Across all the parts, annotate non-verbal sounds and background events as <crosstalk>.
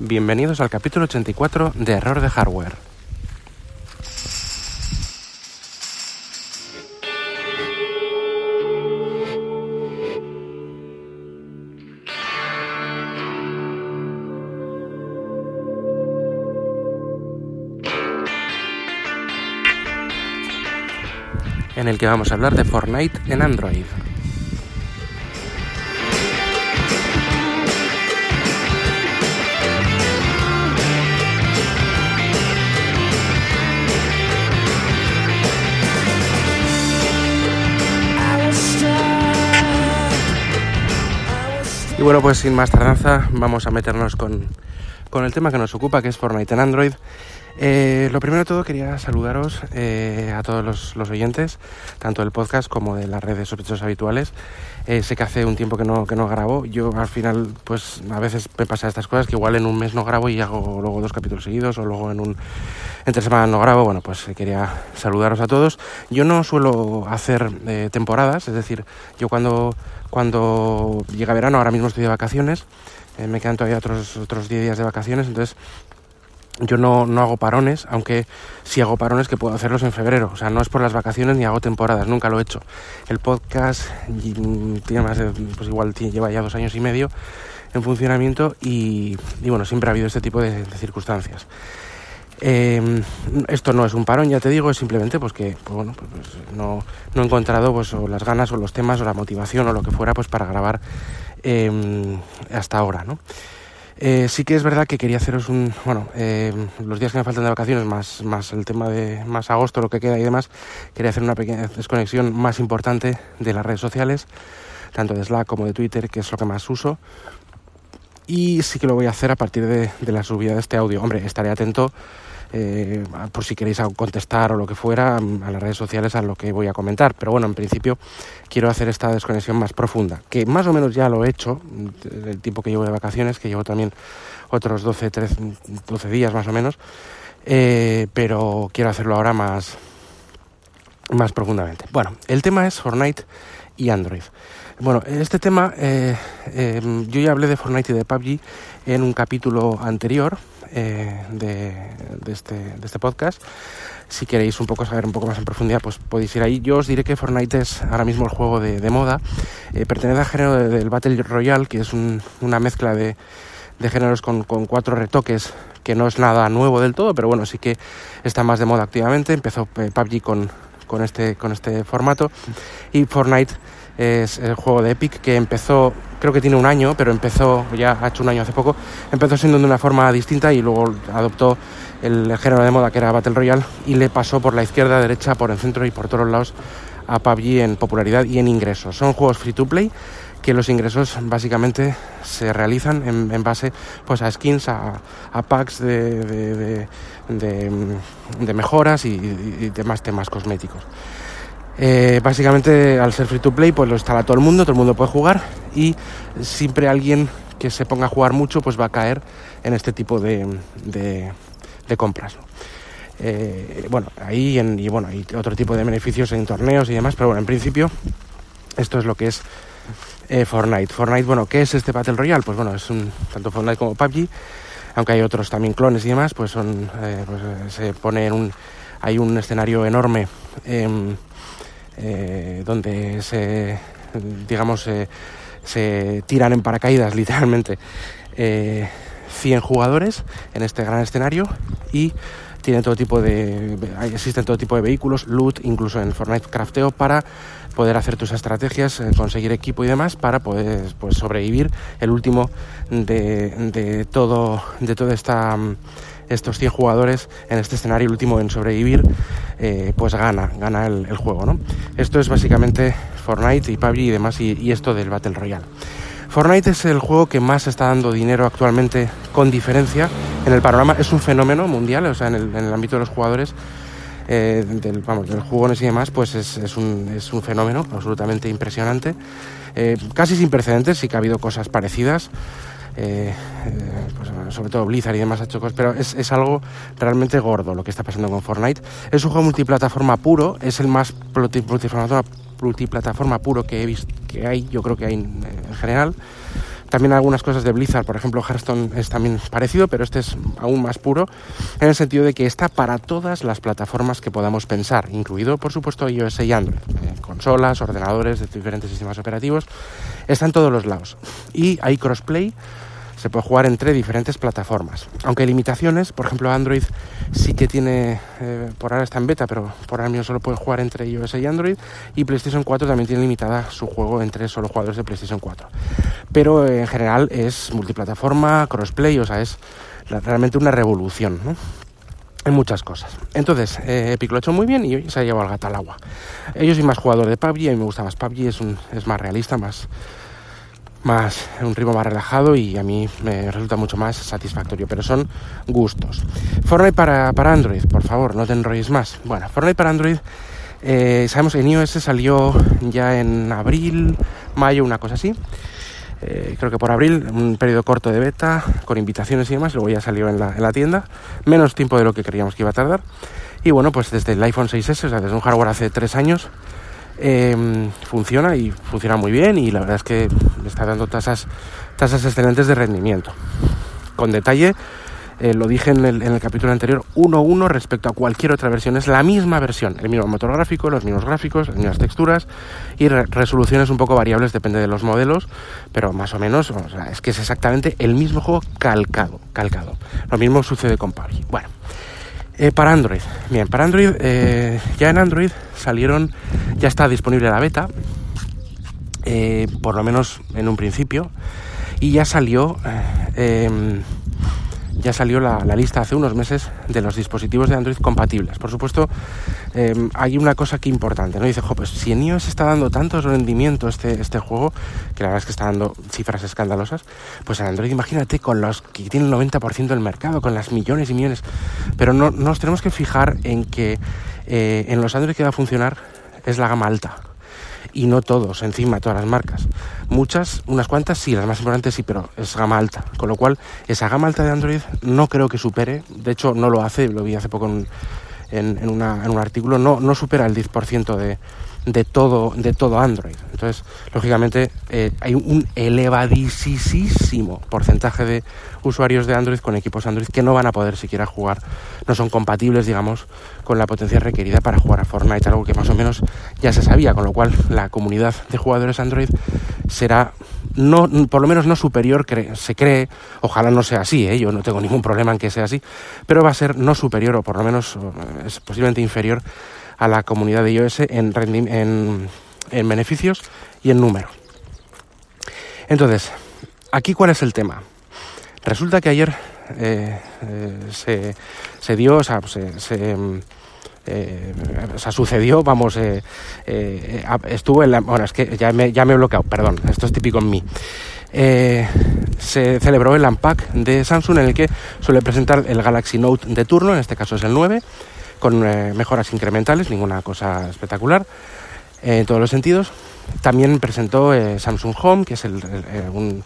Bienvenidos al capítulo 84 de Error de Hardware. en el que vamos a hablar de Fortnite en Android. Bueno, pues sin más tardanza, vamos a meternos con, con el tema que nos ocupa, que es Fortnite en Android. Eh, lo primero de todo quería saludaros eh, a todos los, oyentes, tanto del podcast como de las redes sospechosos habituales. Eh, sé que hace un tiempo que no, que no grabo. Yo al final, pues a veces me pasa estas cosas que igual en un mes no grabo y hago luego dos capítulos seguidos o luego en un entre semanas no grabo. Bueno, pues quería saludaros a todos. Yo no suelo hacer temporadas, es decir, yo cuando, cuando llega verano, ahora mismo estoy de vacaciones, me quedan todavía otros, otros 10 días de vacaciones, entonces yo no, no, hago parones, aunque sí hago parones que puedo hacerlos en febrero. O sea, no es por las vacaciones ni hago temporadas, nunca lo he hecho. El podcast tiene más de, pues igual lleva ya dos años y medio en funcionamiento y, bueno, siempre ha habido este tipo de, circunstancias. Em, esto no es un parón, ya te digo, es simplemente pues que pues bueno, pues, pues no, no, he encontrado pues, o las ganas o los temas o la motivación o lo que fuera pues para grabar em, hasta ahora, ¿no? Eh, sí que es verdad que quería haceros un, bueno, eh, los días que me faltan de vacaciones, más, más el tema de más agosto, lo que queda y demás, quería hacer una pequeña desconexión más importante de las redes sociales, tanto de Slack como de Twitter, que es lo que más uso. Y sí que lo voy a hacer a partir de, de la subida de este audio. Hombre, estaré atento eh, por si queréis contestar o lo que fuera a las redes sociales a lo que voy a comentar. Pero bueno, en principio quiero hacer esta desconexión más profunda, que más o menos ya lo he hecho, el tiempo que llevo de vacaciones, que llevo también otros 12, 13, 12 días más o menos, eh, pero quiero hacerlo ahora más, más profundamente. Bueno, el tema es Fortnite y Android. Bueno, este tema, eh, yo ya hablé de Fortnite y de PUBG en un capítulo anterior, eh, de, este, de este podcast. Si queréis un poco saber un poco más en profundidad, pues podéis ir ahí. Yo os diré que Fortnite es ahora mismo el juego de, moda. Eh, pertenece al género del Battle Royale, que es una mezcla de, géneros con, cuatro retoques, que no es nada nuevo del todo, pero bueno, sí que está más de moda activamente. Empezó eh, PUBG con, este, con este formato y Fortnite es el juego de Epic que empezó, creo que tiene un año, pero empezó, ya ha hecho un año hace poco, empezó siendo de una forma distinta y luego adoptó el, género de moda que era Battle Royale y le pasó por la izquierda, derecha, por el centro y por todos lados a PUBG en popularidad y en ingresos. Son juegos free to play que los ingresos básicamente se realizan en, base pues a skins, a, packs de, de, mejoras y, y demás temas cosméticos. Eh, básicamente al ser free to play pues lo instala todo el mundo, todo el mundo puede jugar y siempre alguien que se ponga a jugar mucho pues va a caer en este tipo de, de, compras. Eh, bueno, ahí y bueno, hay otro tipo de beneficios en torneos y demás, pero bueno, en principio esto es lo que es eh, Fortnite. Fortnite, bueno, ¿qué es este Battle Royale? Pues bueno, es un, tanto Fortnite como PUBG, aunque hay otros también clones y demás, pues son, pues, se pone en un, hay un escenario enorme. Eh, donde se, digamos, se tiran en paracaídas <laughs> literalmente 100 eh, jugadores en este gran escenario y tiene todo tipo de existen todo tipo de vehículos, loot, incluso en Fortnite crafteo para poder hacer tus estrategias, eh, conseguir equipo y demás para poder pues, sobrevivir el último de, de todo de toda esta estos 100 jugadores en este escenario, el último en sobrevivir, eh, pues gana, gana el, juego, ¿no? Esto es básicamente Fortnite y PUBG y demás y, esto del Battle Royale. Fortnite es el juego que más está dando dinero actualmente con diferencia en el panorama. Es un fenómeno mundial, o sea, en el, ámbito de los jugadores, eh, del, vamos, de los jugones y demás, pues es, un, es un, fenómeno absolutamente impresionante. Eh, casi sin precedentes, sí que ha habido cosas parecidas. Eh, eh, pues, sobre todo Blizzard y demás ha hecho cosas, pero es, es, algo realmente gordo lo que está pasando con Fortnite. Es un juego multiplataforma puro, es el más multiplataforma, multiplataforma puro que he visto que hay, yo creo que hay en, general También algunas cosas de Blizzard, por ejemplo, Hearthstone es también parecido, pero este es aún más puro, en el sentido de que está para todas las plataformas que podamos pensar, incluido, por supuesto, iOS y Android, eh, consolas, ordenadores de diferentes sistemas operativos, está en todos los lados. Y hay crossplay se puede jugar entre diferentes plataformas. Aunque hay limitaciones, por ejemplo Android sí que tiene, eh, por ahora está en beta, pero por ahora mismo solo puede jugar entre iOS y Android, y PlayStation 4 también tiene limitada su juego entre solo jugadores de PlayStation 4. Pero eh, en general es multiplataforma, crossplay, o sea, es realmente una revolución, ¿no? En muchas cosas. Entonces, eh, Epic lo ha hecho muy bien y se ha llevado al gato al agua. Yo soy más jugador de PUBG, a mí me gusta más PUBG, es, un, es más realista, más, más un ritmo más relajado y a mí me resulta mucho más satisfactorio, pero son gustos. Fortnite para, para Android, por favor, no te enrolles más. Bueno, Fortnite para Android, eh, sabemos que en iOS salió ya en abril, mayo, una cosa así. Eh, creo que por abril, un periodo corto de beta, con invitaciones y demás, luego ya salió en la, en la tienda, menos tiempo de lo que creíamos que iba a tardar. Y bueno, pues desde el iPhone 6S, o sea, desde un hardware hace tres años, Em, funciona y funciona muy bien y la verdad es que está dando tasas, tasas excelentes de rendimiento. Con detalle, eh, lo dije en el, capítulo anterior, 1.1 respecto a cualquier otra versión. Es la misma versión, el mismo motor gráfico, los mismos gráficos, las mismas texturas y resoluciones un poco variables, depende de los modelos, pero más o menos es que es exactamente el mismo juego calcado, calcado. Lo mismo sucede con PUBG. Bueno, eh, para Android, bien, para Android, eh, ya en Android salieron, ya está disponible la beta, por lo menos en un principio, y ya salió em, ya salió la, lista hace unos meses de los dispositivos de Android compatibles. Por supuesto, em, hay una cosa que importante, ¿no? Dice, jo, pues si en iOS está dando tanto rendimiento este, este juego, que la verdad es que está dando cifras escandalosas, pues en Android imagínate con los que tienen el 90% del mercado, con las millones y millones. Pero no nos tenemos que fijar en que eh, en los Android que va a funcionar es la gama alta y no todos, encima, todas las marcas. Muchas, unas cuantas sí, las más importantes sí, pero es gama alta. Con lo cual, esa gama alta de Android no creo que supere, de hecho no lo hace, lo vi hace poco en, en, una, en un artículo, no, no supera el 10% de, de todo, de todo Android. Entonces, lógicamente, eh, hay un elevadísimo porcentaje de usuarios de Android con equipos Android que no van a poder siquiera jugar, no son compatibles, digamos, con la potencia requerida para jugar a Fortnite, algo que más o menos ya se sabía, con lo cual la comunidad de jugadores Android será no, por lo menos no superior, se cree, ojalá no sea así, ¿eh? yo no tengo ningún problema en que sea así, pero va a ser no superior o por lo menos es posiblemente inferior a la comunidad de iOS en, en, en beneficios y en número. Entonces, aquí cuál es el tema. Resulta que ayer eh, eh, se, se, dio, o sea, se, se, eh, o sea, sucedió, vamos, eh, eh, estuvo en la... Bueno, es que ya me, ya me he bloqueado, perdón, esto es típico en mí. se celebró el Unpack de Samsung en el que suele presentar el Galaxy Note de turno, en este caso es el 9, con mejoras incrementales, ninguna cosa espectacular en todos los sentidos. También presentó Samsung Home, que es el, un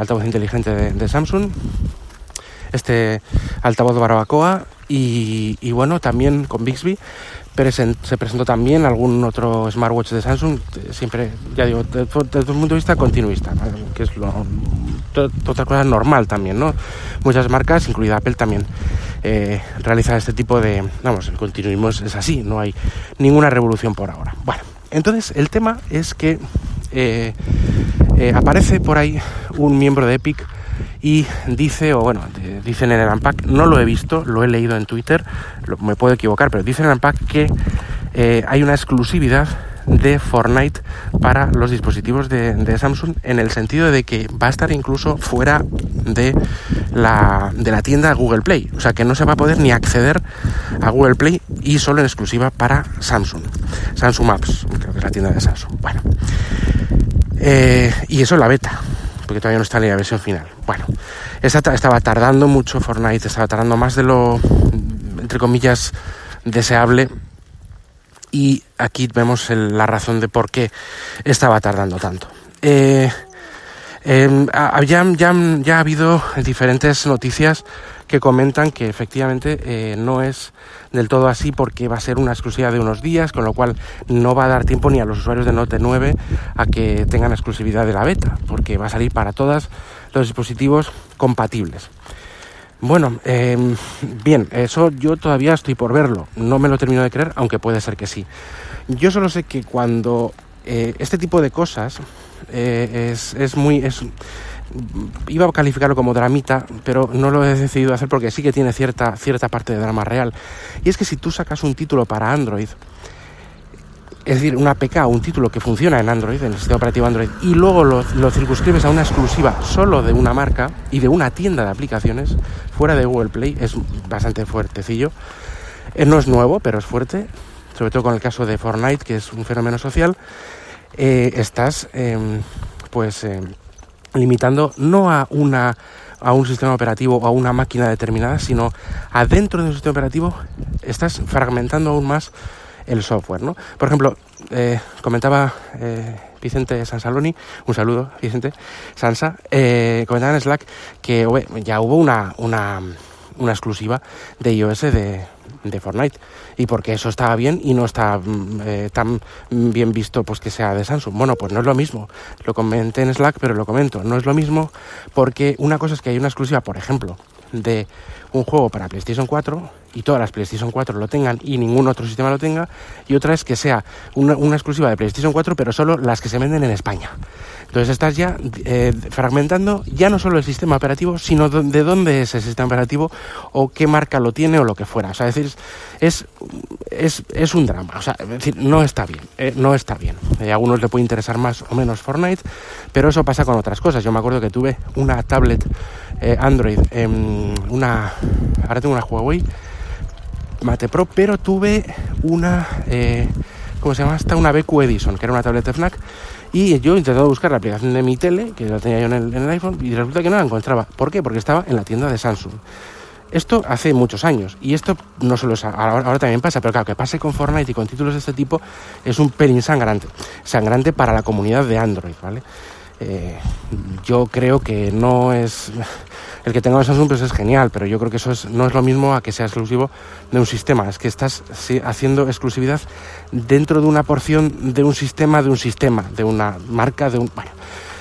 altavoz inteligente de, Samsung, este altavoz barbacoa y, bueno, también con Bixby se presentó también algún otro smartwatch de Samsung, siempre, ya digo, desde, el punto de vista continuista, que es otra cosa normal también, ¿no? Muchas marcas, incluida Apple, también eh, realizan este tipo de, vamos, el continuismo es, así, no hay ninguna revolución por ahora. Bueno, entonces el tema es que eh, eh, aparece por ahí un miembro de Epic y dice, o bueno, dicen en el Unpack, no lo he visto, lo he leído en Twitter, me puedo equivocar, pero dicen en el Unpack que eh, hay una exclusividad de Fortnite para los dispositivos de, Samsung en el sentido de que va a estar incluso fuera de la, de la tienda Google Play. O sea que no se va a poder ni acceder a Google Play y solo en exclusiva para Samsung. Samsung Maps, creo que es la tienda de Samsung. Bueno. Eh, y eso es la beta porque todavía no está en la versión final. Bueno, estaba tardando mucho Fortnite, estaba tardando más de lo, entre comillas, deseable. Y aquí vemos la razón de por qué estaba tardando tanto. Eh, Eh, ya, ha habido diferentes noticias que comentan que efectivamente eh, no es del todo así porque va a ser una exclusiva de unos días, con lo cual no va a dar tiempo ni a los usuarios de Note 9 a que tengan exclusividad de la beta, porque va a salir para todos los dispositivos compatibles. Bueno, eh, bien, eso yo todavía estoy por verlo, no me lo termino de creer, aunque puede ser que sí. Yo solo sé que cuando eh, este tipo de cosas eh, es, es, muy... Es, iba a calificarlo como dramita, pero no lo he decidido hacer porque sí que tiene cierta, cierta parte de drama real. Y es que si tú sacas un título para Android, es decir, una APK, un título que funciona en Android, en el sistema operativo Android, y luego lo, lo, circunscribes a una exclusiva solo de una marca y de una tienda de aplicaciones, fuera de Google Play, es bastante fuertecillo. Eh, no es nuevo, pero es fuerte, sobre todo con el caso de Fortnite, que es un fenómeno social. Eh, estás, eh, pues, limitando no a una a un sistema operativo o a una máquina determinada, sino adentro de un sistema operativo estás fragmentando aún más el software, ¿no? Por ejemplo, eh, comentaba eh, Vicente Sansaloni, un saludo, Vicente Sansa, eh, comentaba en Slack que ya hubo una, una, una exclusiva de iOS de, de Fortnite y porque eso estaba bien y no está mm, eh, tan bien visto pues que sea de Samsung. Bueno, pues no es lo mismo. Lo comenté en Slack, pero lo comento. No es lo mismo porque una cosa es que hay una exclusiva, por ejemplo, de un juego para PlayStation 4 y todas las PlayStation 4 lo tengan y ningún otro sistema lo tenga, y otra es que sea una, una exclusiva de PlayStation 4, pero solo las que se venden en España. Entonces estás ya eh, fragmentando ya no solo el sistema operativo, sino de dónde es el sistema operativo o qué marca lo tiene o lo que fuera. O sea, es decir, es, es, es un drama. O sea, es decir, no está bien. Eh, no está bien. Eh, a algunos le puede interesar más o menos Fortnite, pero eso pasa con otras cosas. Yo me acuerdo que tuve una tablet eh, Android, una, ahora tengo una Huawei Mate Pro, pero tuve una, eh, ¿cómo se llama? Hasta una BQ Edison, que era una tablet de FNAC y yo he intentado buscar la aplicación de mi tele, que la tenía yo en el, iPhone, y resulta que no la encontraba. ¿Por qué? Porque estaba en la tienda de Samsung. Esto hace muchos años, y esto no solo es, ahora, ahora, también pasa, pero claro, que pase con Fortnite y con títulos de este tipo es un pelín sangrante. Sangrante para la comunidad de Android, ¿vale? Eh, yo creo que no es el que tenga un Samsung pues es genial, pero yo creo que eso es, no es lo mismo a que sea exclusivo de un sistema, es que estás haciendo exclusividad dentro de una porción de un sistema, de un sistema, de una marca, de un... Bueno,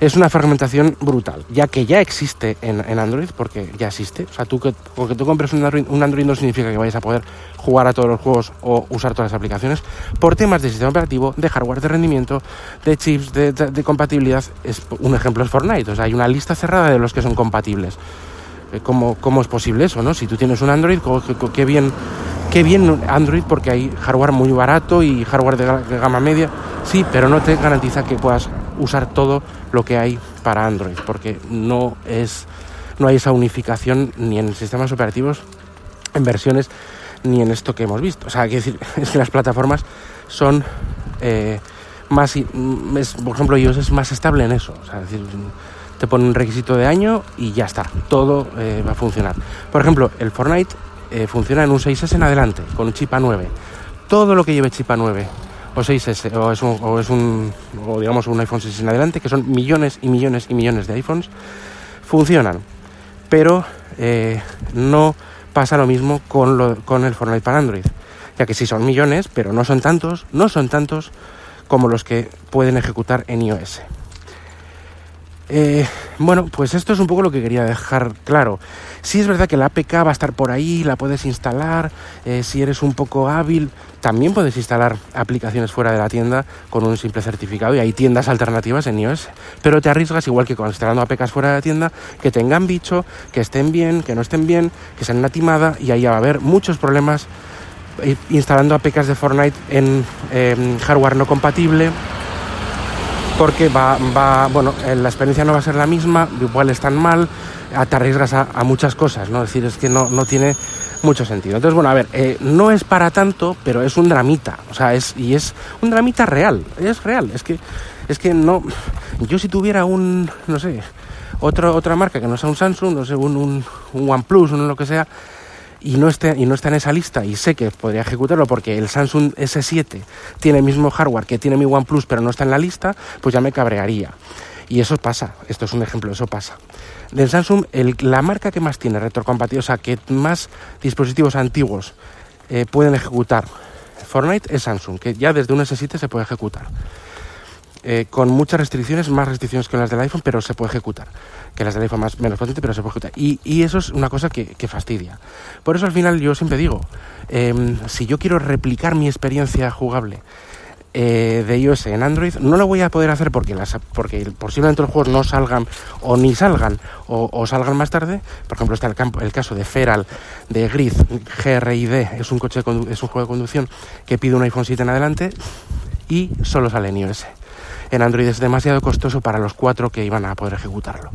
es una fragmentación brutal, ya que ya existe en, Android, porque ya existe. O sea, tú que, porque tú compres un Android, un Android no significa que vayas a poder jugar a todos los juegos o usar todas las aplicaciones. Por temas de sistema operativo, de hardware de rendimiento, de chips, de, de, de compatibilidad, es, un ejemplo es Fortnite. O sea, hay una lista cerrada de los que son compatibles. Eh, ¿Cómo, cómo es posible eso, no? Si tú tienes un Android, qué bien, qué bien Android, porque hay hardware muy barato y hardware de gama media. Sí, pero no te garantiza que puedas usar todo lo que hay para Android, porque no es no hay esa unificación ni en sistemas operativos, en versiones, ni en esto que hemos visto. O sea, que decir, <laughs> es que las plataformas son eh, más, es, por ejemplo, iOS es más estable en eso. O sea, decir, te pone un requisito de año y ya está, todo eh, va a funcionar. Por ejemplo, el Fortnite eh, funciona en un 6S en adelante, con un chip A9. Todo lo que lleve chip A9 o 6S o es un, o es un o digamos un iPhone 6 en adelante, que son millones y millones y millones de iPhones, funcionan. Pero eh, no pasa lo mismo con, lo, con el Fortnite para Android, ya que sí son millones, pero no son tantos, no son tantos como los que pueden ejecutar en iOS. Eh, bueno, pues esto es un poco lo que quería dejar claro. Sí es verdad que la APK va a estar por ahí, la puedes instalar, eh, si eres un poco hábil, también puedes instalar aplicaciones fuera de la tienda con un simple certificado y hay tiendas alternativas en iOS, pero te arriesgas igual que con instalando APKs fuera de la tienda, que tengan bicho, que estén bien, que no estén bien, que sean una timada y ahí va a haber muchos problemas eh, instalando APKs de Fortnite en eh, hardware no compatible porque va, va, bueno, eh, la experiencia no va a ser la misma, igual están mal, te arriesgas a, muchas cosas, ¿no? Es decir, es que no, no tiene mucho sentido. Entonces, bueno, a ver, eh, no es para tanto, pero es un dramita, o sea, es, y es un dramita real, es real, es que, es que no, yo si tuviera un, no sé, otro, otra marca que no sea un Samsung, no sé, un, un, un OnePlus, un lo que sea, y no, esté, y no está en esa lista y sé que podría ejecutarlo porque el Samsung S7 tiene el mismo hardware que tiene mi OnePlus pero no está en la lista, pues ya me cabrearía. Y eso pasa, esto es un ejemplo, eso pasa. Del Samsung, la marca que más tiene retrocompatibilidad, o sea, que más dispositivos antiguos eh, pueden ejecutar Fortnite es Samsung, que ya desde un S7 se puede ejecutar. Eh, con muchas restricciones, más restricciones que las del iPhone, pero se puede ejecutar. Que las del iPhone más menos potente, pero se puede ejecutar. Y, eso es una cosa que, fastidia. Por eso al final yo siempre digo, em, si yo quiero replicar mi experiencia jugable eh, de iOS en Android, no lo voy a poder hacer porque, las, porque posiblemente los juegos no salgan o ni salgan o, salgan más tarde. Por ejemplo, está el caso de Feral, de Grid, GRID, es un, coche es un juego de conducción que pide un iPhone 7 en adelante y solo sale en iOS en Android es demasiado costoso para los cuatro que iban a poder ejecutarlo.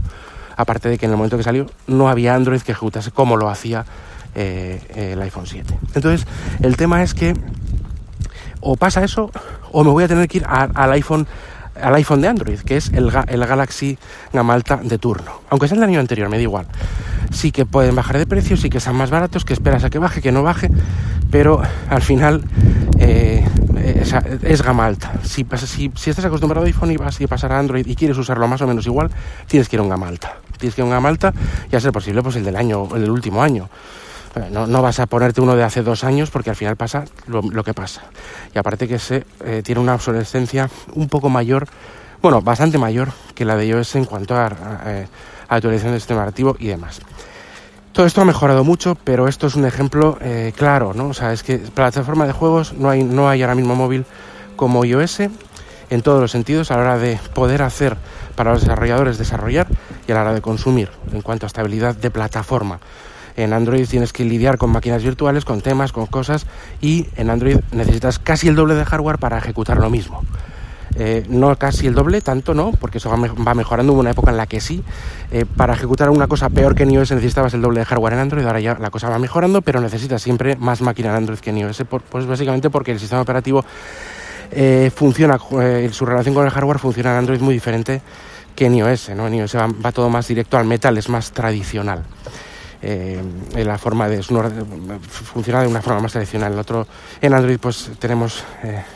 Aparte de que en el momento que salió no había Android que ejecutase como lo hacía eh, el iPhone 7. Entonces, el tema es que o pasa eso o me voy a tener que ir al iPhone al iPhone de Android, que es el, el Galaxy Gama Alta de turno. Aunque sea el año anterior, me da igual. Sí que pueden bajar de precio, sí que sean más baratos, que esperas a que baje, que no baje, pero al final eh, es, gama alta. Si, si, estás acostumbrado a iPhone y vas a pasar a Android y quieres usarlo más o menos igual, tienes que ir a un gama alta. Tienes que ir a un gama alta y a ser posible pues el del año, el del último año. Eh, no, no, vas a ponerte uno de hace dos años porque al final pasa lo, que pasa. Y aparte que se eh, tiene una obsolescencia un poco mayor, bueno, bastante mayor que la de iOS en cuanto a, a actualización del sistema operativo y demás. Todo esto ha mejorado mucho, pero esto es un ejemplo eh, claro, ¿no? O sea, es que plataforma de juegos no hay, no hay ahora mismo móvil como iOS en todos los sentidos a la hora de poder hacer para los desarrolladores desarrollar y a la hora de consumir en cuanto a estabilidad de plataforma. En Android tienes que lidiar con máquinas virtuales, con temas, con cosas y en Android necesitas casi el doble de hardware para ejecutar lo mismo. Eh, no casi el doble, tanto no, porque eso va, mejorando. Hubo una época en la que sí. Eh, para ejecutar una cosa peor que en iOS necesitabas el doble de hardware en Android, ahora ya la cosa va mejorando, pero necesitas siempre más máquina en Android que en iOS, pues básicamente porque el sistema operativo eh, funciona, su relación con el hardware funciona en Android muy diferente que en iOS, ¿no? En iOS va, todo más directo al metal, es más tradicional. En la forma de funciona de una forma más tradicional. En otro, en Android, pues tenemos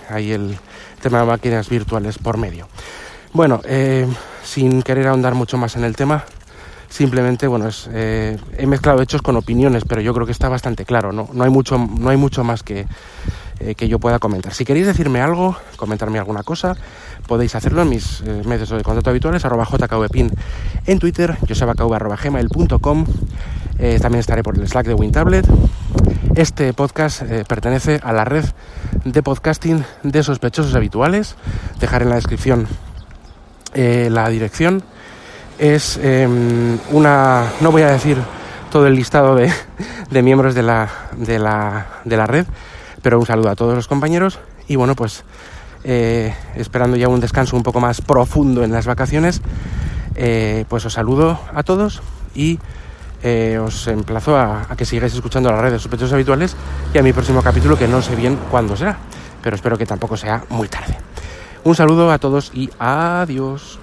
ahí el, tema de máquinas virtuales por medio. Bueno, eh, sin querer ahondar mucho más en el tema, simplemente, bueno, es, eh, he mezclado hechos con opiniones, pero yo creo que está bastante claro, ¿no? No hay mucho, no hay mucho más que, eh, que yo pueda comentar. Si queréis decirme algo, comentarme alguna cosa, podéis hacerlo en mis medios de contacto habituales, arroba en Twitter, josebakv.gmail.com también estaré por el Slack de WinTablet. Este podcast pertenece a la red de podcasting de sospechosos habituales. Dejaré en la descripción eh, la dirección. Es em, una, no voy a decir todo el listado de, <laughs> de miembros de la, de, la, de la red, pero un saludo a todos los compañeros y bueno, pues eh, esperando ya un descanso un poco más profundo en las vacaciones, eh, pues os saludo a todos y eh, os emplazo a, que sigáis escuchando las redes sospechosos habituales y a mi próximo capítulo que no sé bien cuándo será, pero espero que tampoco sea muy tarde. Un saludo a todos y adiós.